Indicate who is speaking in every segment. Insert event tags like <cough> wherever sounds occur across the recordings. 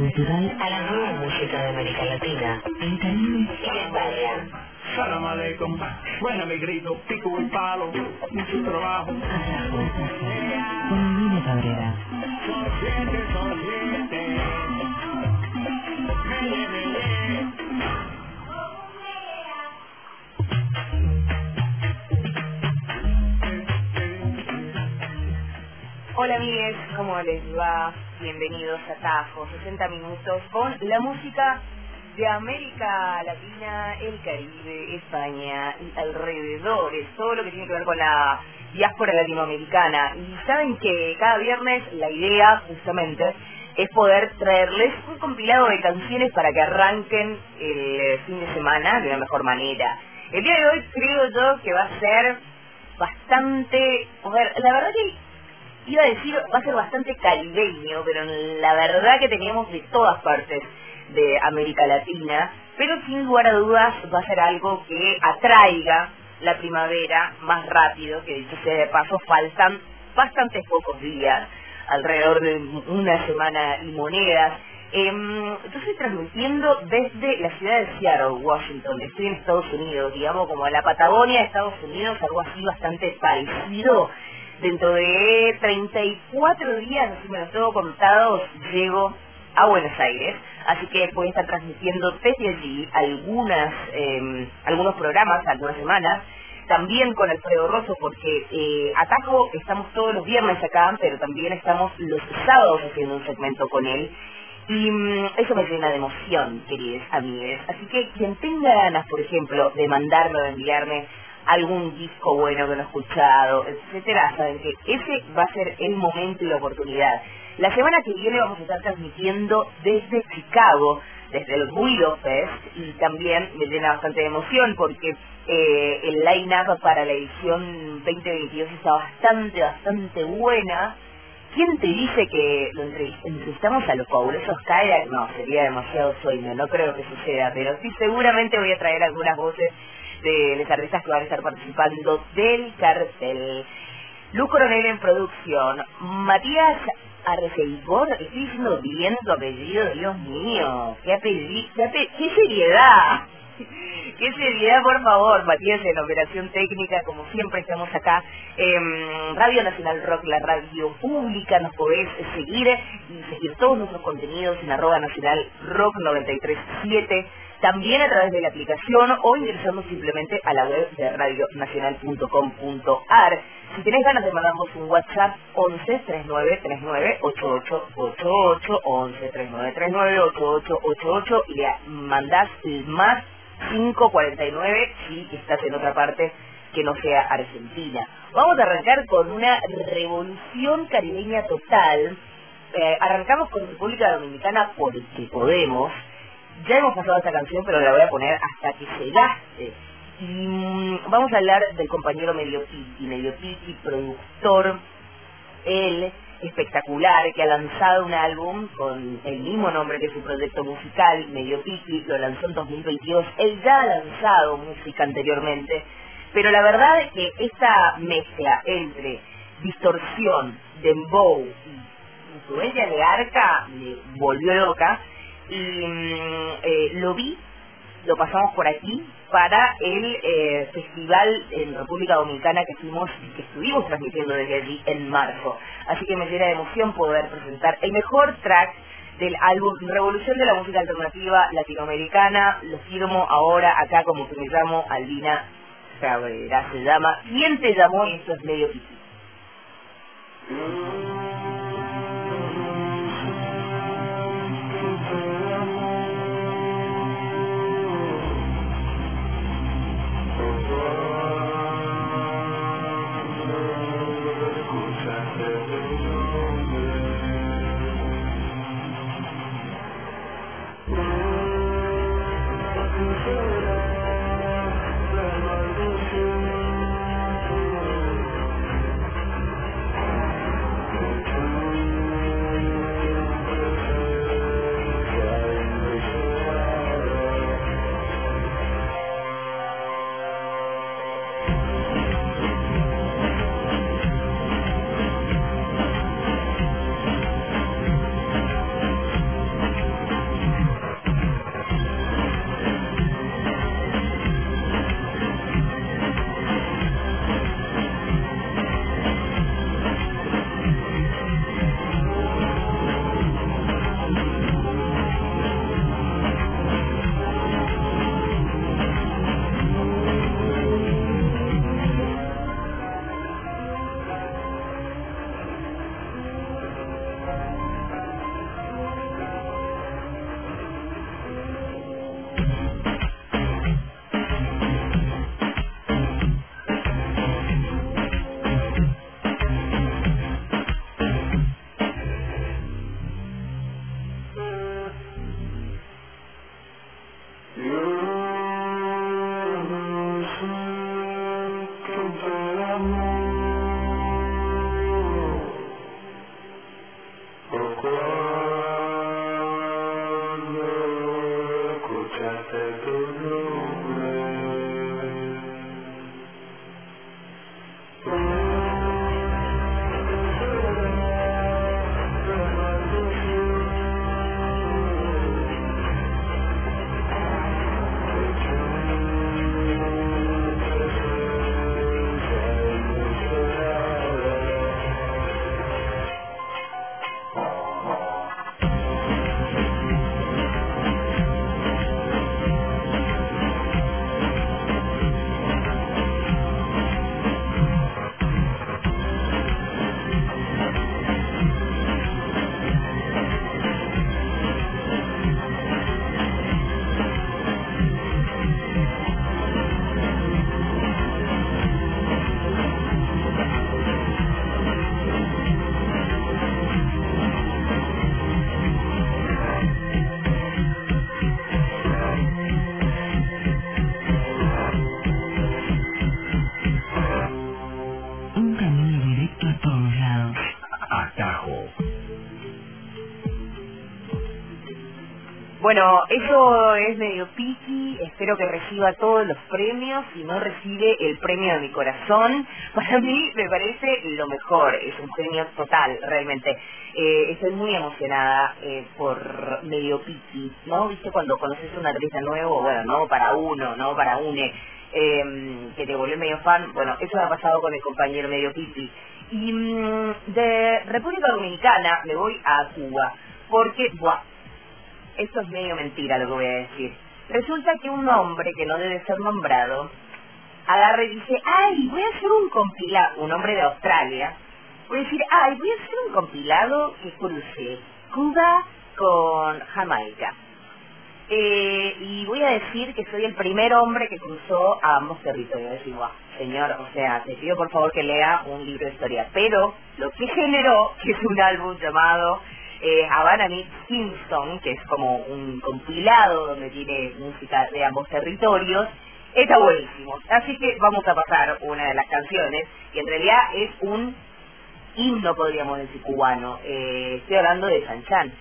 Speaker 1: cultural a la nueva música de América Latina, el Caribe y España.
Speaker 2: Salam aleikum, buena mi grito, pico y palo, mucho trabajo.
Speaker 1: Atrajo, con Lina Cabrera.
Speaker 3: Hola amigues, ¿cómo les va? Bienvenidos a Tajo, 60 minutos con la música de América Latina, el Caribe, España y alrededores, todo lo que tiene que ver con la diáspora latinoamericana. Y saben que cada viernes la idea justamente es poder traerles un compilado de canciones para que arranquen el fin de semana de una mejor manera. El día de hoy creo yo que va a ser bastante... A ver, la verdad que iba a decir va a ser bastante caribeño, pero la verdad que teníamos de todas partes de América Latina, pero sin lugar a dudas va a ser algo que atraiga la primavera más rápido, que dicho sea de paso, faltan bastantes pocos días, alrededor de una semana y monedas. Em, yo estoy transmitiendo desde la ciudad de Seattle, Washington, estoy en Estados Unidos, digamos como la Patagonia de Estados Unidos, algo así bastante parecido dentro de 34 días, así me lo tengo contado, llego a Buenos Aires, así que voy a estar transmitiendo desde allí algunas, eh, algunos programas, algunas semanas, también con Alfredo Rosso, porque eh, Atajo estamos todos los viernes acá, pero también estamos los sábados haciendo un segmento con él. Y mm, eso me llena de emoción, queridos amigos. Así que quien tenga ganas, por ejemplo, de mandarme o de enviarme algún disco bueno que no he escuchado, etcétera, saben que ese va a ser el momento y la oportunidad. La semana que viene vamos a estar transmitiendo desde Chicago, desde el Guido Fest, y también me llena bastante de emoción porque eh, el line-up para la edición 2022 está bastante, bastante buena. ¿Quién te dice que lo entrevist- entrevistamos a los fabulosos Kayak? No, sería demasiado sueño, no creo que suceda, pero sí seguramente voy a traer algunas voces de los artistas que van a estar participando del cartel. Luz Coronel en producción, Matías Arceigor, estoy diciendo bien tu apellido, Dios mío, qué apellido, qué, ape- qué seriedad. <laughs> Qué seriedad, por favor, Matías, en operación técnica, como siempre estamos acá en Radio Nacional Rock, la radio pública, nos podés seguir y seguir todos nuestros contenidos en arroba nacional rock 937, también a través de la aplicación o ingresando simplemente a la web de radionacional.com.ar. Si tenés ganas de mandarnos un WhatsApp, 11 39 39 8888, 11 39 39 8888, y le mandás el más 549 si estás en otra parte que no sea Argentina. Vamos a arrancar con una revolución caribeña total. Eh, arrancamos con República Dominicana porque podemos. Ya hemos pasado esta canción, pero la voy a poner hasta que se gaste. Y mm, vamos a hablar del compañero Medio Piti, Medio Piti, productor, él espectacular, que ha lanzado un álbum con el mismo nombre que su proyecto musical, Medio Piti, lo lanzó en 2022. Él ya ha lanzado música anteriormente, pero la verdad es que esta mezcla entre distorsión, dembow y influencia de arca me volvió loca y mm, eh, lo vi, lo pasamos por aquí para el eh, festival en República Dominicana que fuimos que estuvimos transmitiendo desde allí en marzo. Así que me llena de emoción poder presentar el mejor track del álbum Revolución de la Música Alternativa Latinoamericana. Lo firmo ahora acá como que me llamo Albina Cabrera. Se llama ¿Quién te llamó? Y esto es medio piti. Bueno, eso es medio piqui, espero que reciba todos los premios, si no recibe el premio de mi corazón, <laughs> para mí me parece lo mejor, es un premio total, realmente. Eh, estoy muy emocionada eh, por medio piqui, ¿no? ¿Viste cuando conoces un artista nuevo? Bueno, no para uno, no para une, eh, que te volvió medio fan, bueno, eso ha pasado con el compañero medio piqui. Y mm, de República Dominicana me voy a Cuba, porque, buah, esto es medio mentira lo que voy a decir. Resulta que un hombre que no debe ser nombrado agarra y dice, ay, voy a hacer un compilado, un hombre de Australia, voy a decir, ay, voy a hacer un compilado que cruce Cuba con Jamaica. Eh, y voy a decir que soy el primer hombre que cruzó a ambos territorios. Decir, guau, señor, o sea, te pido por favor que lea un libro de historia. Pero lo que generó, es un álbum llamado eh, Havana Kingston, que es como un compilado donde tiene música de ambos territorios, está buenísimo. Así que vamos a pasar una de las canciones, que en realidad es un himno, podríamos decir, cubano. Eh, estoy hablando de San Chan.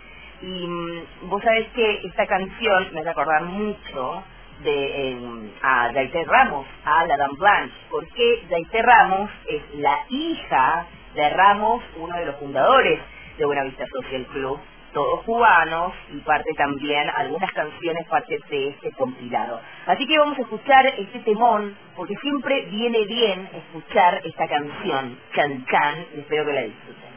Speaker 3: Y mm, vos sabés que esta canción me hace acordar mucho de eh, a Daité Ramos, a la Dame Blanche, porque Daité Ramos es la hija de Ramos, uno de los fundadores de Buenavista Social Club, todos cubanos y parte también algunas canciones parte de este compilado. Así que vamos a escuchar este temón porque siempre viene bien escuchar esta canción, Chan, y espero que la disfruten.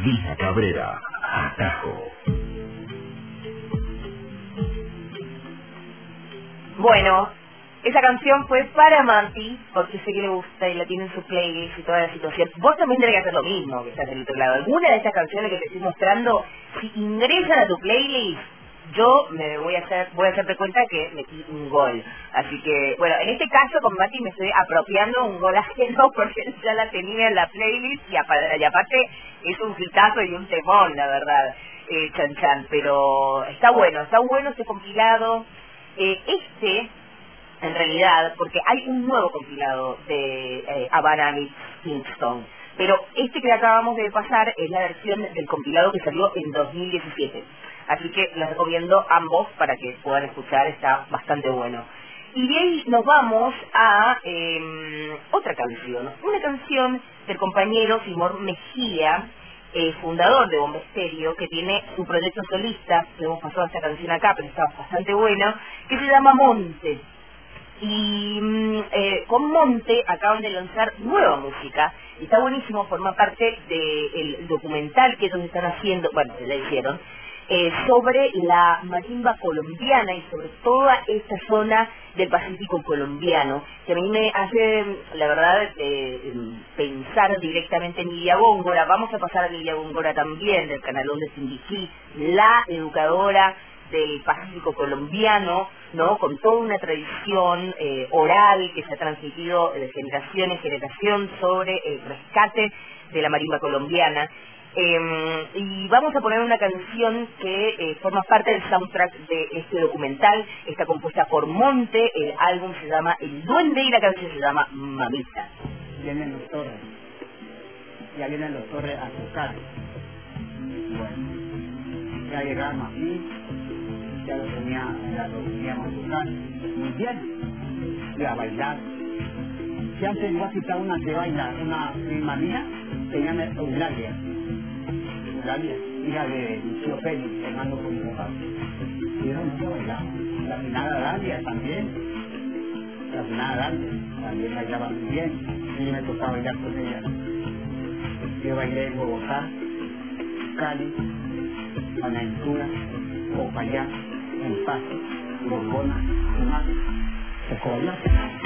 Speaker 1: Albina Cabrera, Atajo.
Speaker 3: Bueno, esa canción fue para Manti, porque sé que le gusta y la tiene en su playlist y toda la situación. Vos también tenés que hacer lo mismo que estás del otro lado. Alguna de estas canciones que te estoy mostrando, si ingresan a tu playlist, yo me voy a hacer, voy a hacerte cuenta que metí un gol. Así que, bueno, en este caso con Mati me estoy apropiando un gol ajeno <laughs> porque ya la tenía en la playlist y, aparte es un hitazo y un temón, la verdad, eh, Chan Chan. Pero está bueno, está bueno ese compilado. Eh, este, en realidad, porque hay un nuevo compilado de eh, Kingston. Pero este que acabamos de pasar es la versión del compilado que salió en 2017. Así que les recomiendo ambos para que puedan escuchar, está bastante bueno. Y de ahí nos vamos a em, otra canción, una canción del compañero Simón Mejía, eh, fundador de Bomba Estéreo, que tiene un proyecto solista, hemos pasado esta canción acá, pero está bastante buena, que se llama Monte. Y mm, eh, con Monte acaban de lanzar nueva música, y está buenísimo, forma parte del documental que ellos están haciendo, bueno, ya hicieron, eh, sobre la marimba colombiana y sobre toda esta zona del Pacífico colombiano, que a mí me hace, la verdad, eh, pensar directamente en Lidia Góngora. Vamos a pasar a Lidia Góngora también, del canalón de Sindiquí, la educadora del Pacífico colombiano, ¿no? Con toda una tradición eh, oral que se ha transmitido de generación en generación sobre el rescate de la marimba colombiana. Em, y vamos a poner una canción que eh, forma parte del soundtrack de este documental. Está compuesta por Monte, el álbum se llama El Duende y la canción se llama Mamita.
Speaker 4: Vienen los torres. Ya vienen los torres a tocar. Bueno, ya llegamos aquí, ya lo, tenía, ya lo teníamos a tocar. Muy bien. Y bailar. Si antes iba a una que baila, una prima mía, se llama Eulalia Galia, hija de tío Félix, hermano con mi papá. Y era mucho bailaba. La finada Galia también. La finada Galia también bailaba muy bien. Y me tocaba bailar con ella. Yo bailé en Bogotá, Cali, Buenaventura, Popayán, En Paz, Borbona, Tumac, Secoya.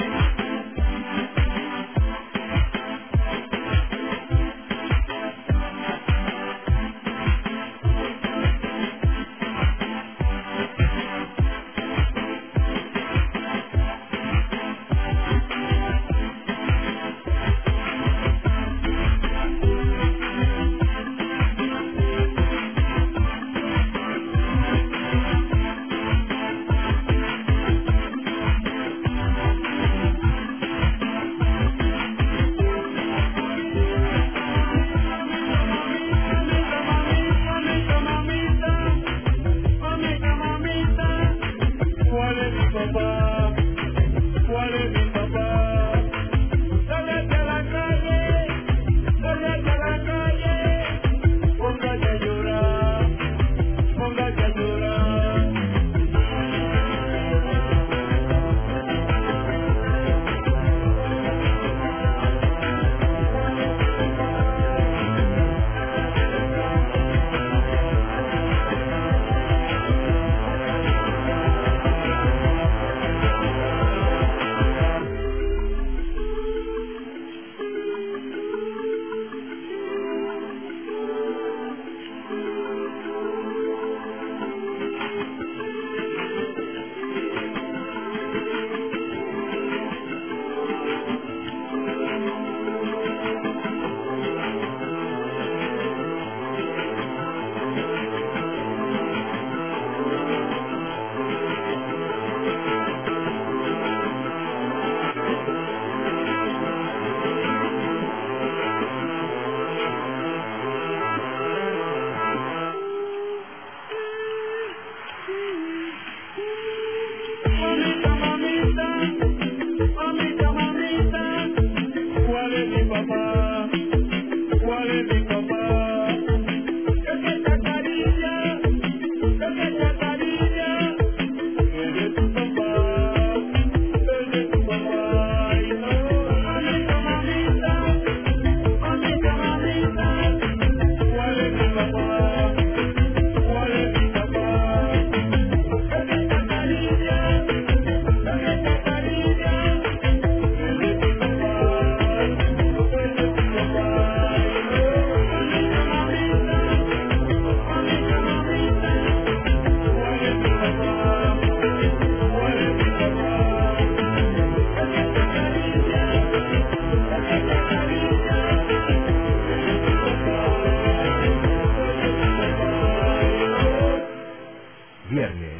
Speaker 1: viernes.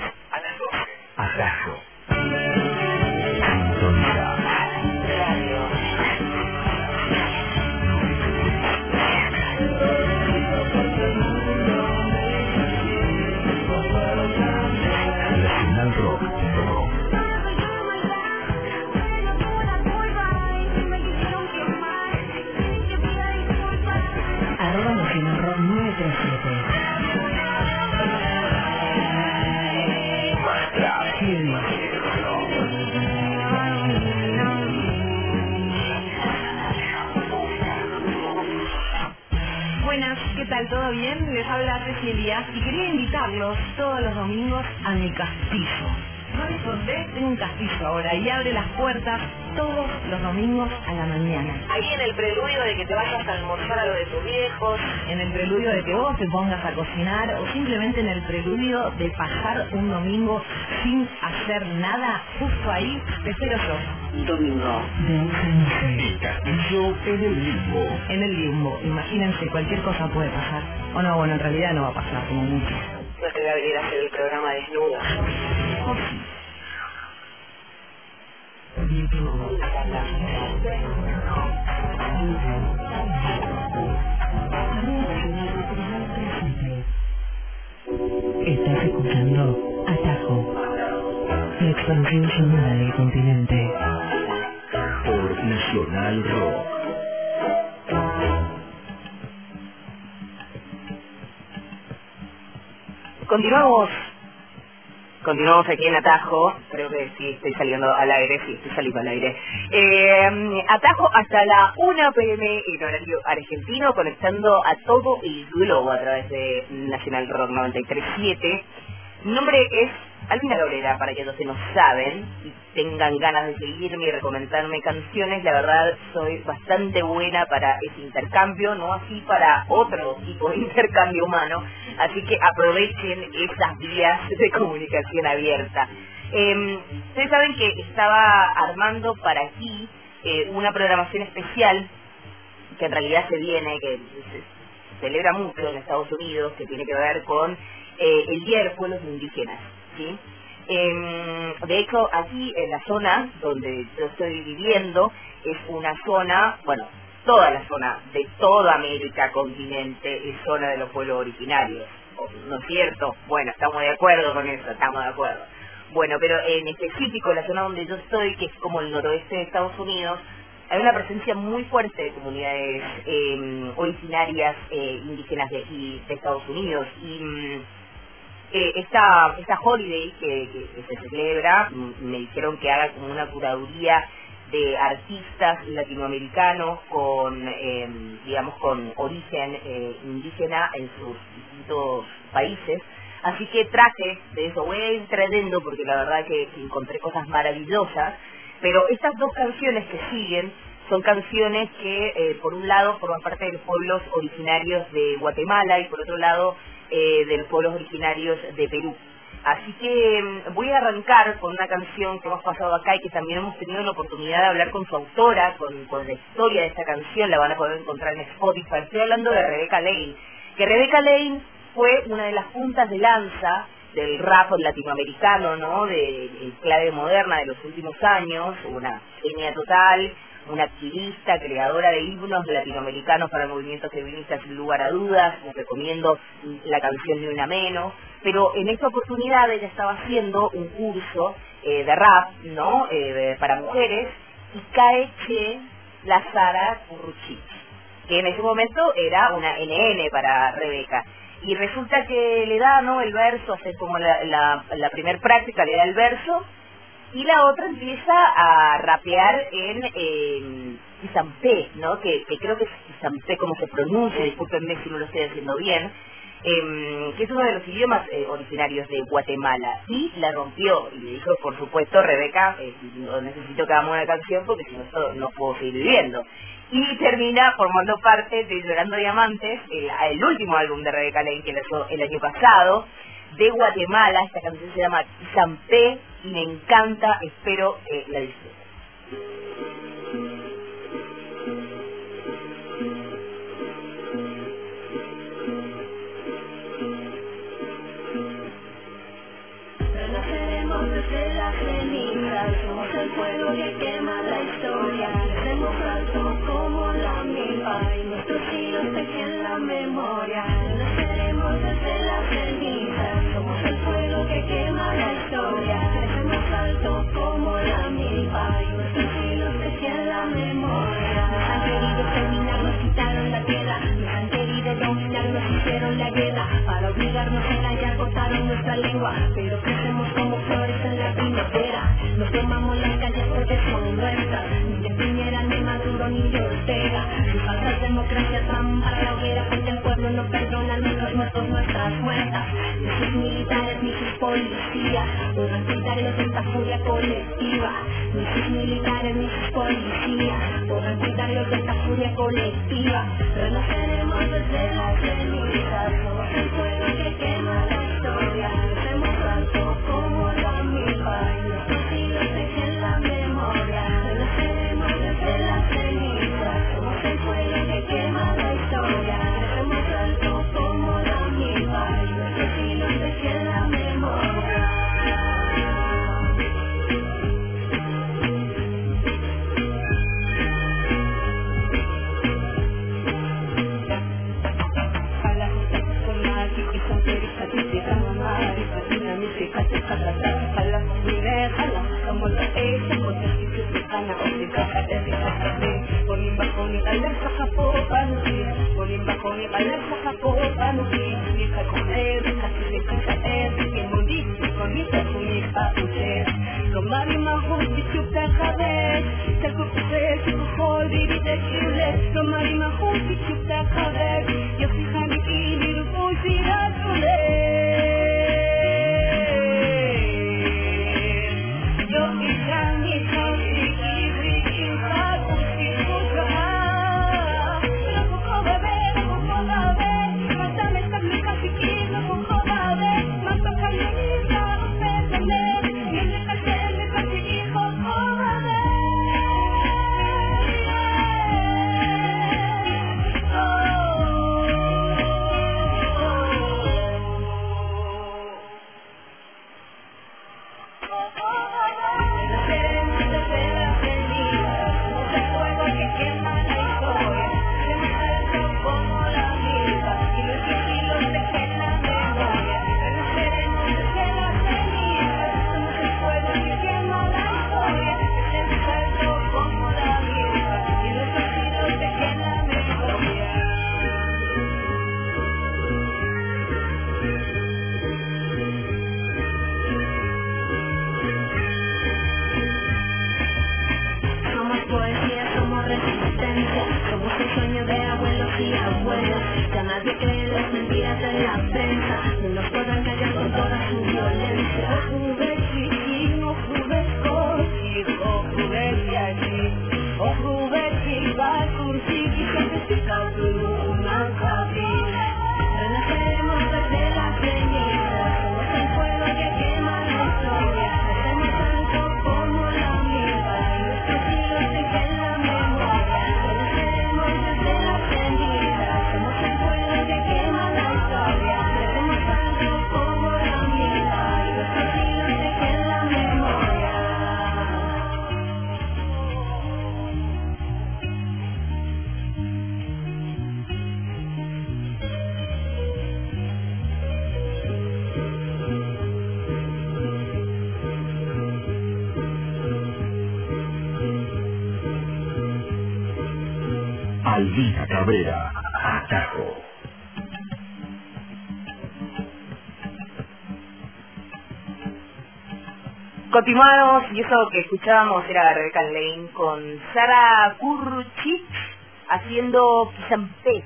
Speaker 1: Te
Speaker 3: pongas a cocinar o simplemente en el preludio de pasar un domingo sin hacer nada, justo ahí te espero yo.
Speaker 1: Domingo.
Speaker 3: De 11 a 11.
Speaker 2: El castillo en el limbo.
Speaker 3: En el limbo, imagínense, cualquier cosa puede pasar. O no, bueno, en realidad no va a pasar, como mucho.
Speaker 1: No te voy a venir a hacer el programa desnuda.
Speaker 5: Expansión sonora del continente.
Speaker 2: Por Nacional Rock.
Speaker 3: Continuamos. Continuamos aquí en Atajo. Creo que sí estoy saliendo al aire, sí, estoy saliendo al aire. Eh, Atajo hasta la 1 pm en horario argentino, conectando a todo el globo a través de Nacional Rock 93.7. Mi nombre es Albina Lorera, para que los que no saben y tengan ganas de seguirme y recomendarme canciones, la verdad soy bastante buena para ese intercambio, no así para otro tipo de <laughs> intercambio humano, así que aprovechen esas vías de comunicación abierta. Eh, ustedes saben que estaba armando para aquí eh, una programación especial que en realidad se viene, que se celebra mucho en Estados Unidos, que tiene que ver con eh, el Día de los Pueblos Indígenas. ¿Sí? Em, de hecho, aquí en la zona donde yo estoy viviendo es una zona, bueno, toda la zona de toda América continente es zona de los pueblos originarios. ¿No es cierto? Bueno, estamos de acuerdo con eso, estamos de acuerdo. Bueno, pero en específico la zona donde yo estoy, que es como el noroeste de Estados Unidos, hay una presencia muy fuerte de comunidades eh, originarias eh, indígenas de aquí, de Estados Unidos. Mm, esta, esta holiday que, se celebra, me dijeron que haga como una curaduría de artistas latinoamericanos con, eh, digamos, con origen eh, indígena en sus distintos países. Así que traje de eso, voy a ir trayendo porque la verdad que, que encontré cosas maravillosas, pero estas dos canciones que siguen son canciones que eh, por un lado forman parte de los pueblos originarios de Guatemala y por otro lado eh, de los pueblos originarios de Perú. Así que mm, voy a arrancar con una canción que hemos pasado acá y que también hemos tenido la oportunidad de hablar con su autora, con, la historia de esta canción, la van a poder encontrar en Spotify. Estoy hablando de Rebecca Lane, que Rebecca Lane fue una de las puntas de lanza del rap latinoamericano, ¿no? De, de clave moderna de los últimos años, una genia total, una activista, creadora de himnos latinoamericanos para movimientos feministas sin lugar a dudas, les recomiendo la canción de una menos, pero en esta oportunidad ella estaba haciendo un curso eh, de rap, ¿no? Eh, para mujeres, y cae que la Sara Curruchich, que en ese momento era una NN para Rebeca. Y resulta que le da, ¿no? El verso, hace como la, la, la primer práctica, le da el verso, y la otra empieza a rapear en eh, ¿no? Que, que creo que es Izampé como se pronuncia, discúlpenme si no lo estoy haciendo bien, em, que es uno de los idiomas eh, originarios de Guatemala. Y la rompió, y le dijo, por supuesto, Rebeca, eh, no necesito que hagamos una canción porque si no, esto no puedo seguir viviendo. Y termina formando parte de Llorando Diamantes, el, el último álbum de Rebeca Lane que lanzó el año pasado, de Guatemala. Esta canción se llama Zampé y me encanta, espero que la disfruten.
Speaker 6: Pero crecemos como flores en la primavera. Nos tomamos las calles porque son nuestras, ni de Piñera, ni Maduro, ni de Ortega. Sus falsas democracias van para la hoguera porque el pueblo no permite
Speaker 2: todas nuestras muertas. Ni sus militares ni sus policías podrán pintar en esta furia colectiva. Ni sus militares ni sus policías podrán pintar en esta furia colectiva. Renaceremos desde las cenizas, somos el fuego que quema la historia. μόνο έχει ποτέ σου πάνω από την καρδιά Πολύ μακώνει τα λεφτά θα πω πάνω σου Πολύ μακώνει τα λεφτά θα πω πάνω σου Μη θα κοντεύει, θα σου λέει πίσω έτσι τα μου δείξει φωνή θα σου λέει πάνω σου Το μάρι μαγού στη σου πέχαδες Σε τα χαβέρ Για φύχανη
Speaker 6: είναι που σειράζουνε
Speaker 3: Continuamos, y eso que escuchábamos era Rebecca Lane con Sara Kurchich haciendo Kisampé,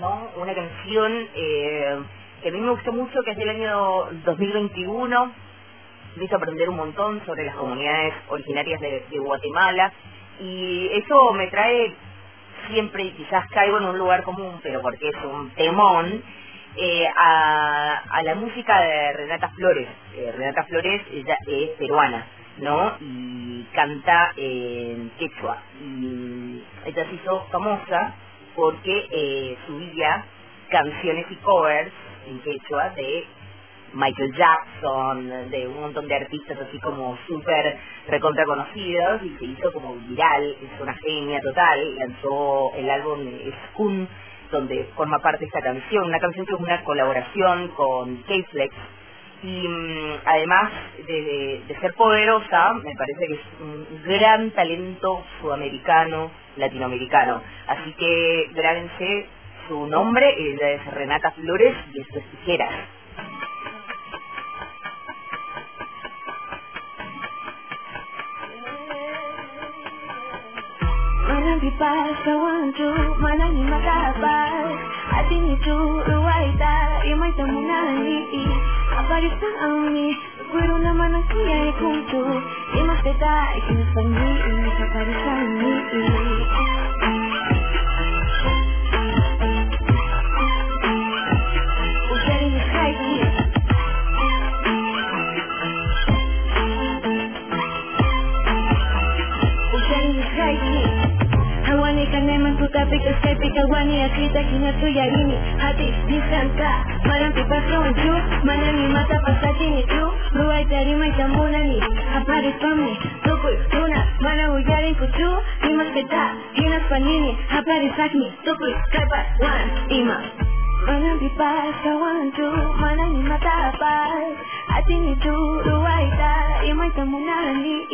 Speaker 3: ¿no? Una canción eh, que a mí me gustó mucho, que es del año 2021. Me hizo aprender un montón sobre las comunidades originarias de Guatemala. Y eso me trae siempre, quizás caigo en un lugar común, pero porque es un temón, eh, a, a la música de Renata Flores. Eh, Renata Flores ella es peruana, ¿no? Y canta en quechua. Y ella se hizo famosa porque eh, subía canciones y covers en quechua de Michael Jackson, de un montón de artistas así como súper recontra conocidos y se hizo como viral, es una genia total, lanzó el álbum Skun donde forma parte esta canción, una canción que es una colaboración con K-Flex y mm, además de, ser poderosa, me parece que es un gran talento sudamericano, latinoamericano. Así que grábense su nombre, ella es Renata Flores y esto es Tijeras.
Speaker 2: Bailando y
Speaker 6: pipas kawanju manani matapas Atini tu ruwaita Imaita munani Aparisan ami Guru naman ang kiyay kuntu Imas teta Ikinasani Kaparisan ni Hawani kaneman kutapika skepika wani akita kinatu yarini hati disanka malampi pasawanchu manani mata pasatini tu. Ruwai tarima itamunani hapari pamni tukul tuna mana uyarin kutu imas peta hinas panini hapari sakni tukul kaipat wan ima Manang pipas kawanchu manani matapas atini tu. Ruwai ta imay tamunani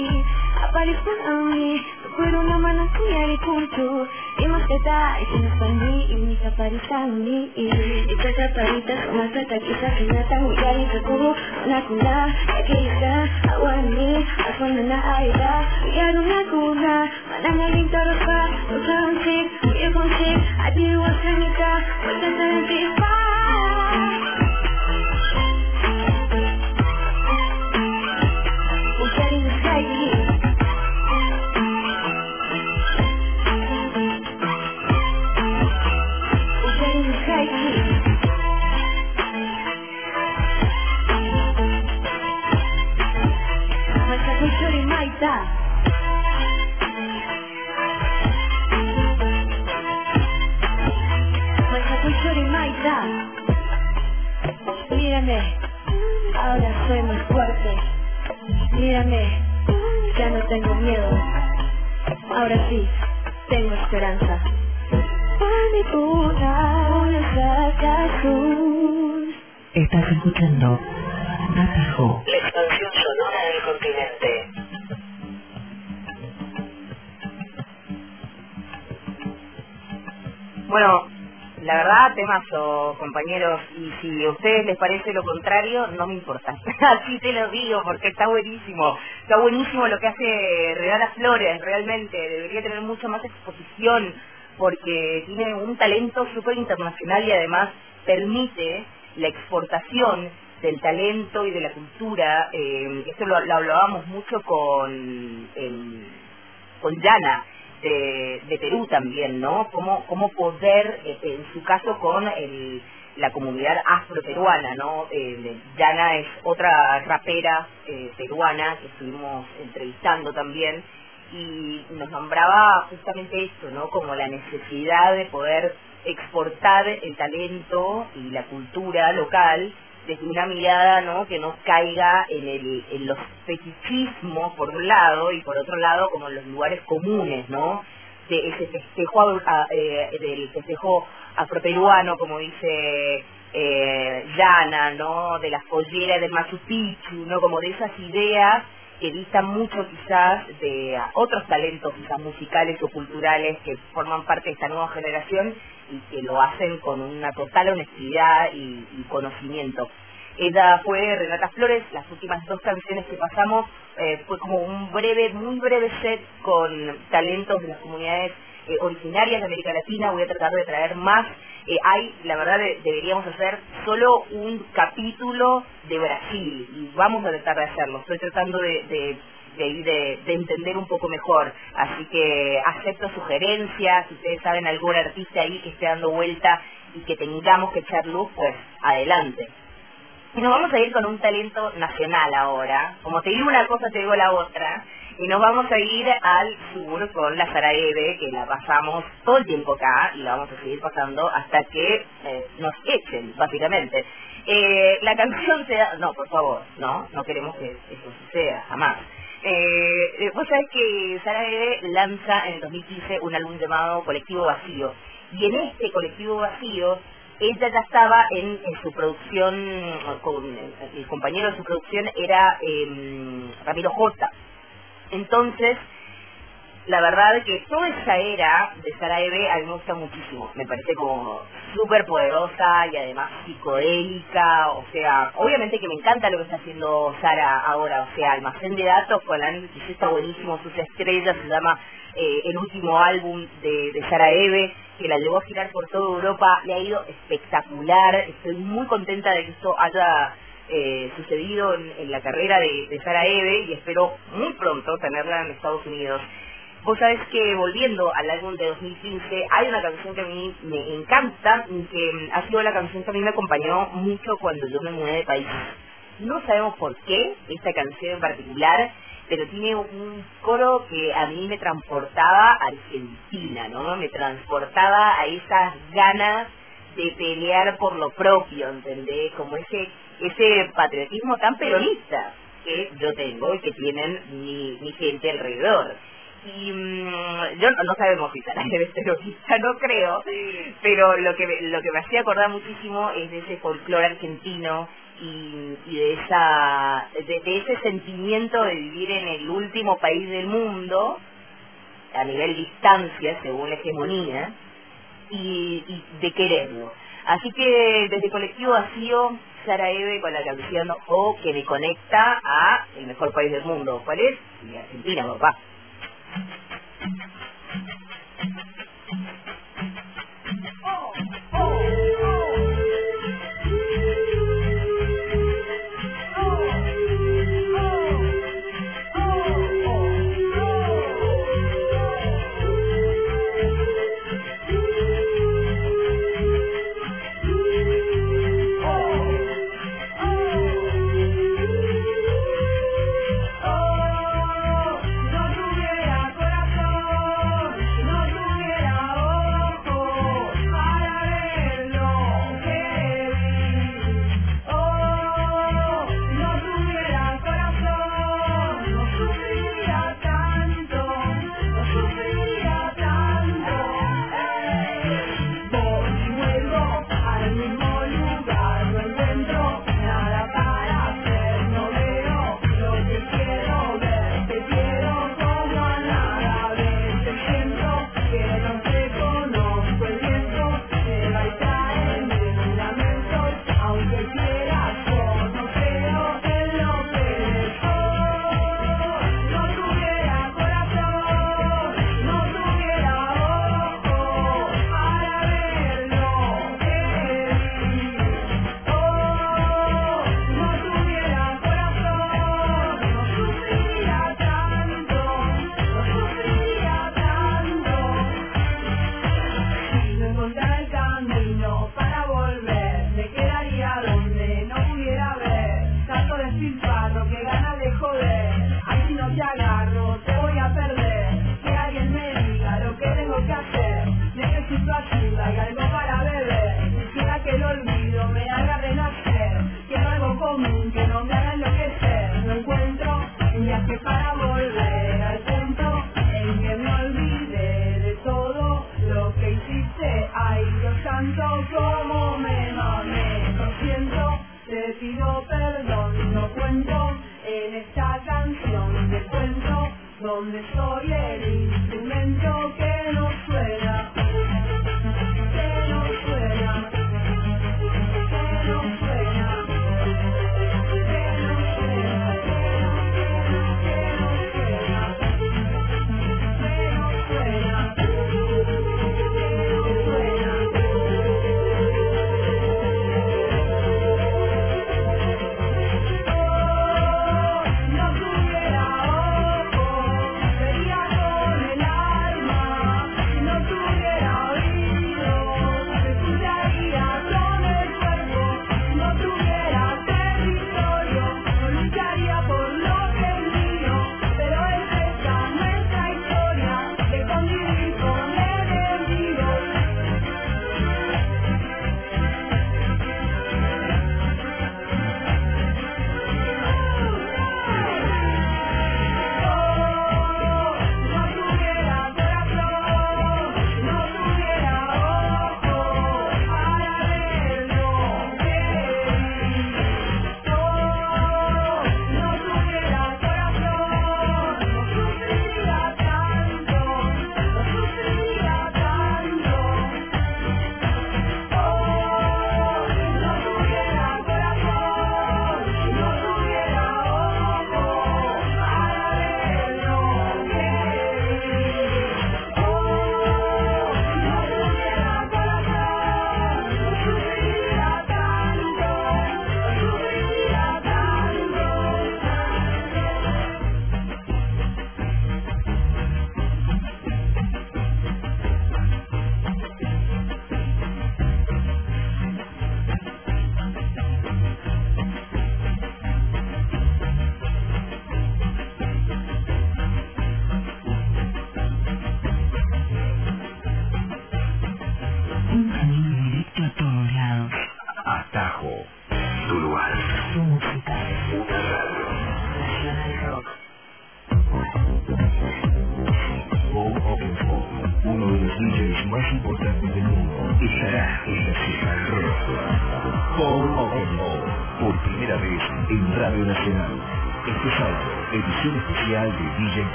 Speaker 6: hapari pun ami fueron una mano tuya y punto Y más que da, y que no están ni, y mi caparita ni Y estas caparitas son más altas que esas que no están muy caras Y que como una cuna, y que está agua en mí A fondo en la aire, y a una cuna Mándame el lindo ropa, no sabe un chip, muy bien con chip A ti igual se me está, vuelta a estar en ti, pa' Masakuchori Maita Masakuchori Maita. Mírame, ahora soy más fuerte. Mírame, ya no tengo miedo. Ahora sí, tengo esperanza.
Speaker 5: Estás escuchando Atajo.
Speaker 3: Bueno, la verdad, temazo, compañeros, y si a ustedes les parece lo contrario, no me importa. <laughs> Así te lo digo, porque está buenísimo. Está buenísimo lo que hace Regala Flores, realmente. Debería tener mucha más exposición, porque tiene un talento súper internacional y además permite la exportación del talento y de la cultura. Eh, esto lo, hablábamos mucho con... em, con Yana de, Perú también, ¿no? Cómo, cómo poder, eh, en su caso con el, la comunidad afroperuana, ¿no? Eh, Yana es otra rapera eh, peruana que estuvimos entrevistando también y nos nombraba justamente esto, ¿no? Como la necesidad de poder exportar el talento y la cultura local desde una mirada ¿no? que no caiga en, el, en los fetichismos por un lado y por otro lado como en los lugares comunes, ¿no? De ese festejo eh, del festejo afroperuano, como dice eh, Yana, ¿no? De las polleras de Machu Picchu, ¿no? Como de esas ideas que distan mucho quizás de ah, otros talentos quizás musicales o culturales que forman parte de esta nueva generación y que lo hacen con una total honestidad y, y conocimiento. Ella fue Renata Flores, las últimas dos canciones que pasamos eh, fue como un breve, muy breve set con talentos de las comunidades eh, originarias de América Latina, voy a tratar de traer más. Eh, hay, la verdad, de- deberíamos hacer solo un capítulo de Brasil y vamos a tratar de hacerlo. Estoy tratando de, de- de entender un poco mejor, así que acepto sugerencias, si ustedes saben algún artista ahí que esté dando vuelta y que tengamos que echar luz, pues adelante. Y nos vamos a ir con un talento nacional ahora. Como te digo una cosa, te digo la otra. Y nos vamos a ir al sur con la Saraeve, que la pasamos todo el tiempo acá y la vamos a seguir pasando hasta que eh, nos echen, básicamente. Eh, la canción se da... No, por favor, no, no queremos que eso suceda, jamás. Eh, eh, vos sabés que Saraeve lanza en el 2015 un álbum llamado Colectivo Vacío. Y en este Colectivo Vacío ella ya estaba en, su producción, con, el compañero de su producción era eh, Ramiro J. Entonces, la verdad que toda esa era de Sara Eve a mí me gusta muchísimo. Me parece como súper poderosa y además psicodélica. O sea, obviamente que me encanta lo que está haciendo Sara ahora. O sea, almacén de datos con análisis está buenísimo. Sus estrellas se llama eh, el último álbum de, de Sara Eve que la llevó a girar por toda Europa. Le ha ido espectacular. Estoy muy contenta de que esto haya eh, sucedido en, la carrera de, Sara Eve y espero muy pronto tenerla en Estados Unidos. Vos sabés que volviendo al álbum de 2015, hay una canción que a mí me encanta, que mm, ha sido la canción que a mí me acompañó mucho cuando yo me mudé de país. No sabemos por qué esta canción en particular, pero tiene un coro que a mí me transportaba a Argentina, ¿no? Me transportaba a esas ganas de pelear por lo propio, ¿entendés? Como ese ese patriotismo tan peronista que yo tengo y que tienen mi, mi gente alrededor y mm, yo no, no sabemos si Sara debe ser terrorista, no creo, pero lo que me- lo que me hacía acordar muchísimo es de ese folclore argentino y, y de esa de, de ese sentimiento de vivir en el último país del mundo a nivel distancia según la hegemonía y, y de quererlo. Así que desde Colectivo Vacío, Sara Eve con la canción O que me conecta a el mejor país del mundo. ¿Cuál es? Argentina, papá.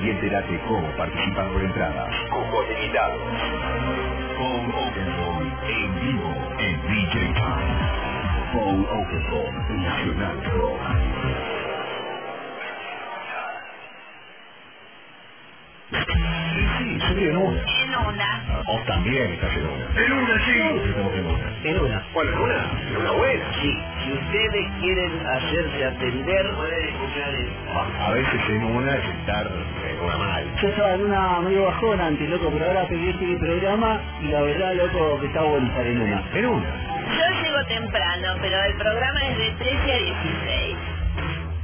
Speaker 7: Y enterate cómo participar por entradas. Cupos limitados. Paul Oakenfold en vivo en DJ Time. Paul Oakenfold, Nacional Rock. En una.
Speaker 3: En una.
Speaker 7: Vos también estás en una.
Speaker 2: En una, sí.
Speaker 7: Estamos en una.
Speaker 8: En una.
Speaker 2: Bueno, en una, en una buena.
Speaker 8: Sí, si ustedes quieren hacerse atender, pueden escuchar el...
Speaker 7: A veces en una es estar mal.
Speaker 4: Yo estaba en una medio bajón antes, loco, pero ahora pedí este programa y la verdad, loco, que está bueno estar en una.
Speaker 7: En una.
Speaker 3: Yo llego temprano, pero el programa es de 13 a 16.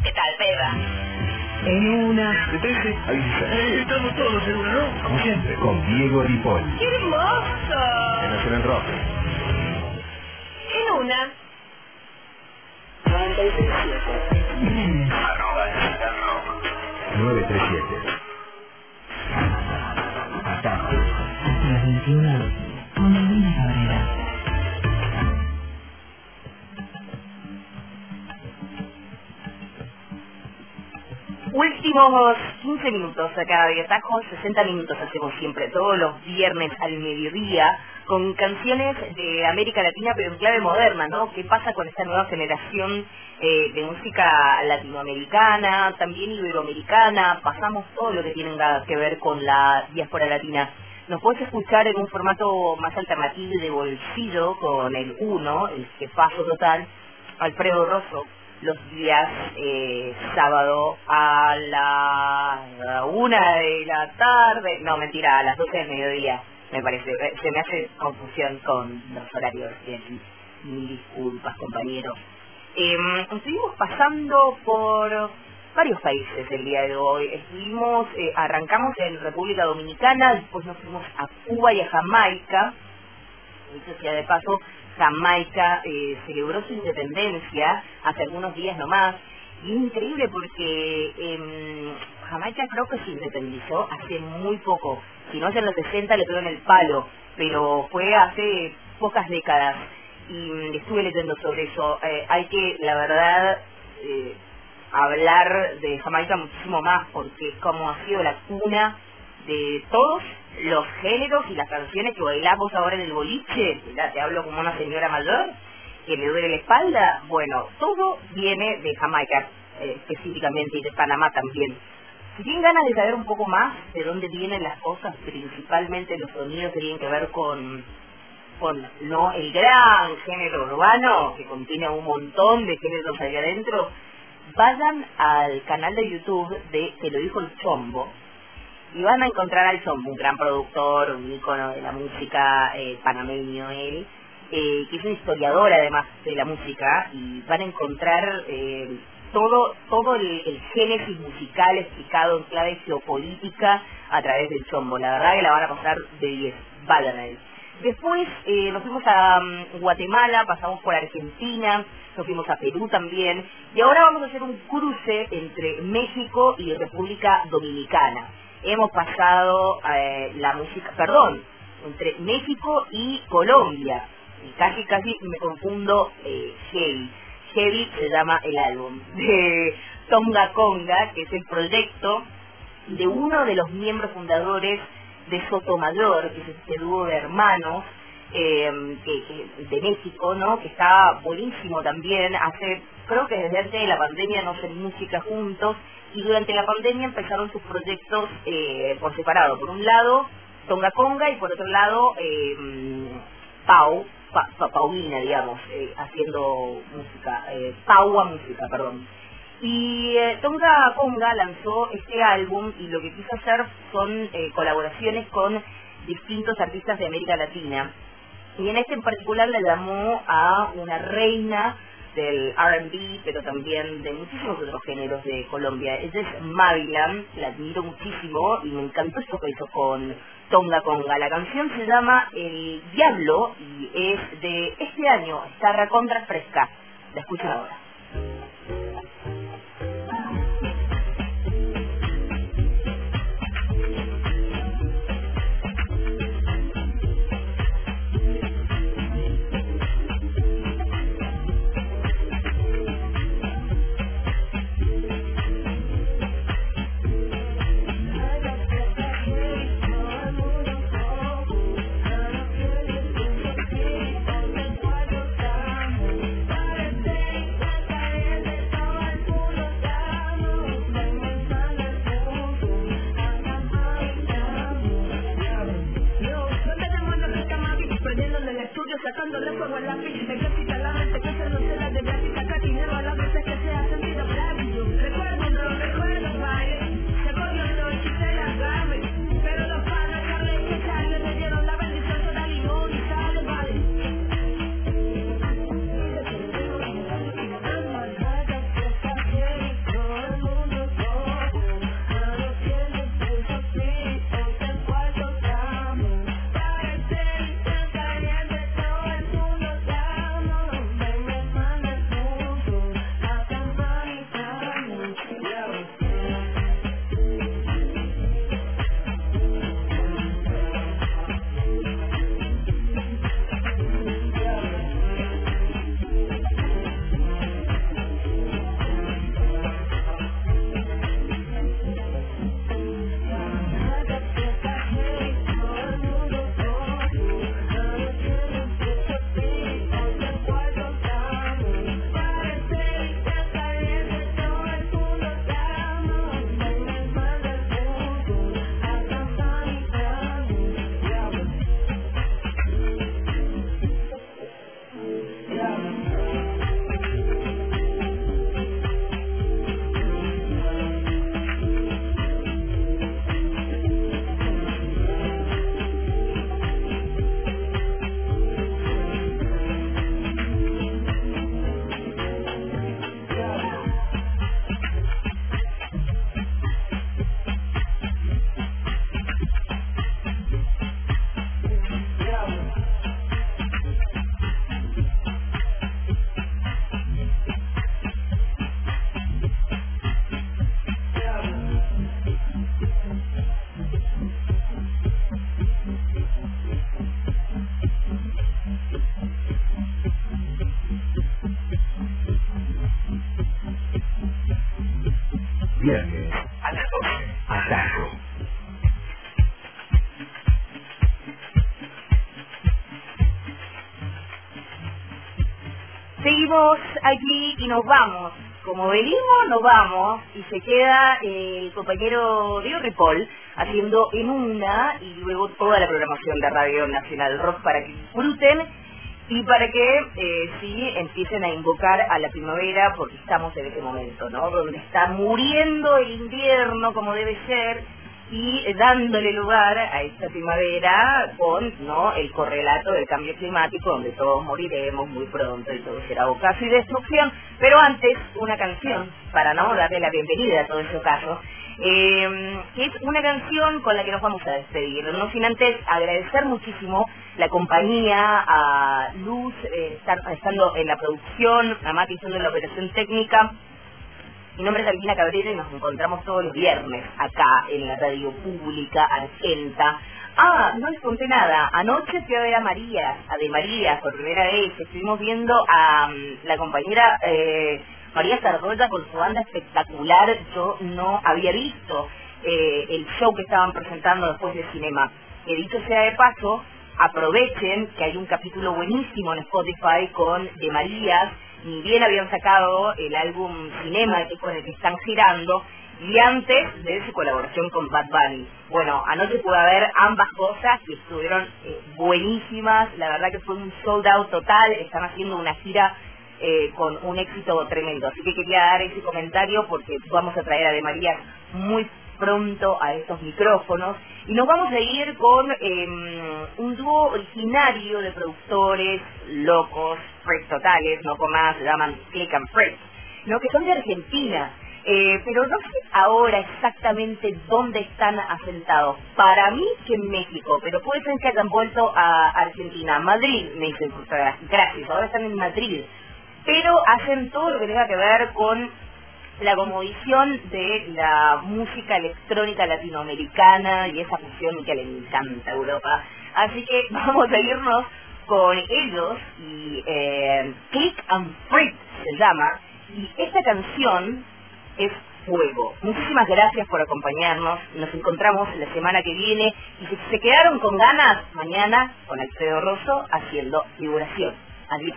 Speaker 3: ¿Qué tal, Beba?
Speaker 5: En una.
Speaker 7: De 13 a 16.
Speaker 2: Eh, estamos todos en una, ¿no?
Speaker 7: Como siempre, con Diego Ripoll.
Speaker 3: ¡Qué hermoso!
Speaker 7: En Nacional Rock.
Speaker 3: En una.
Speaker 5: Redes.
Speaker 7: Arroba Nacional Rock. 937.
Speaker 5: 21. Con Melvina Cabrera.
Speaker 3: Últimos 15 minutos acá de Atajo, 60 minutos hacemos siempre, todos los viernes al mediodía, con canciones de América Latina, pero en clave moderna, ¿no? ¿Qué pasa con esta nueva generación eh, de música latinoamericana, también iberoamericana? Pasamos todo lo que tiene que ver con la diáspora latina. Nos puedes escuchar en un formato más alternativo de bolsillo con el 1, el jefazo total, Alfredo Rosso, los días eh, sábado a la una de la tarde, no mentira, a las 12 del mediodía, me parece, Eh, se me hace confusión con los horarios, bien, mil disculpas compañeros. Eh, estuvimos pasando por varios países el día de hoy, estuvimos, eh, arrancamos en República Dominicana, después nos fuimos a Cuba y a Jamaica, dicho sea de paso, Jamaica eh, celebró su independencia hace algunos días nomás. Y es increíble porque em, Jamaica creo que se independizó hace muy poco. Si no es en los 60 le pegó en el palo, pero fue hace pocas décadas. Y mm, estuve leyendo sobre eso. Eh, hay que, la verdad, hablar de Jamaica muchísimo más porque como ha sido la cuna de todos los géneros y las canciones que bailamos ahora en el boliche, te hablo como una señora mayor, que le duele la espalda, bueno, todo viene de Jamaica eh, específicamente y de Panamá también. Si tienen ganas de saber un poco más de dónde vienen las cosas, principalmente los sonidos que tienen que ver con, no el gran género urbano, que contiene un montón de géneros ahí adentro, vayan al canal de YouTube de Te lo dijo el Chombo, y van a encontrar al Chombo, un gran productor, un ícono de la música eh, panameño él, eh, que es un historiador además de la música, y van a encontrar eh, todo todo el, génesis musical explicado en clave geopolítica a través del Chombo. La verdad que la van a pasar de 10, vayan a. Después nos fuimos a mm, Guatemala, pasamos por Argentina, nos fuimos a Perú también, y ahora vamos a hacer un cruce entre México y República Dominicana hemos pasado eh, la música, perdón, entre México y Colombia. Casi, casi me confundo eh, Heavy. Heavy se llama el álbum <laughs> de Tonga Conga, que es el proyecto de uno de los miembros fundadores de Sotomayor, que es este dúo de hermanos eh, que, de México, ¿no? Que está buenísimo también. Hace, creo que desde antes de la pandemia no hacen música juntos y durante la pandemia empezaron sus proyectos eh, por separado. Por un lado, Tonga Conga y por otro lado, eh, Pau, Pa- digamos, eh, haciendo música, eh, Paua Música, perdón. Y Tonga Conga lanzó este álbum y lo que quiso hacer son colaboraciones con distintos artistas de América Latina. Y en este en particular le llamó a una reina del R&B, pero también de muchísimos otros géneros de Colombia. Ella es Mavilan, la admiro muchísimo y me encantó esto que hizo con Tonga Conga. La canción se llama El Diablo y es de este año, está recontra fresca. La escuchan ahora. Aquí y nos vamos. Como venimos, nos vamos y se queda el compañero Diego Ripoll haciendo en una y luego toda la programación de Radio Nacional Rock para que disfruten y para que eh, sí empiecen a invocar a la primavera porque estamos en ese momento, ¿no? Donde está muriendo el invierno como debe ser y dándole lugar a esta primavera con no el correlato del cambio climático donde todos moriremos muy pronto y todo será ocaso y destrucción. Pero antes una canción para no darle la bienvenida a todo ese ocaso eh, es una canción con la que nos vamos a despedir. No sin antes agradecer muchísimo la compañía a Luz eh, estar- estando en la producción a Mati estando en la operación técnica mi nombre es Albina Cabrera y nos encontramos todos los viernes acá en la radio pública Argenta. Ah, no les conté nada. Anoche fui a ver a María, a de María, por primera vez. Estuvimos viendo a mm, la compañera eh, María Sardoya con su banda espectacular. Yo no había visto eh, el show que estaban presentando después del cinema. Que dicho sea de paso, aprovechen que hay un capítulo buenísimo en Spotify con De Marías, ni bien habían sacado el álbum Cinema, que con el que están girando, y antes de su colaboración con Bad Bunny. Bueno, anoche pude ver ambas cosas y estuvieron eh, buenísimas, la verdad que fue un sold out total, están haciendo una gira eh, con un éxito tremendo, así que quería dar ese comentario porque vamos a traer a De María muy pronto a estos micrófonos y nos vamos a ir con eh, un dúo originario de productores locos, freaks totales, no nada se llaman Click and Freak, ¿no? que son de Argentina, eh, pero no sé ahora exactamente dónde están asentados. Para mí que en México, pero puede ser que hayan vuelto a Argentina, Madrid, me dicen, gracias, ahora están en Madrid, pero hacen todo lo que tenga que ver con la comodición de la música electrónica latinoamericana y esa fusión que le encanta a Europa. Así que <laughs> vamos a irnos con ellos y eh, Click and Freak se llama y esta canción es Fuego. Muchísimas gracias por acompañarnos. Nos encontramos la semana que viene y si se quedaron con ganas, mañana con Alfredo Rosso haciendo figuración. Adiós.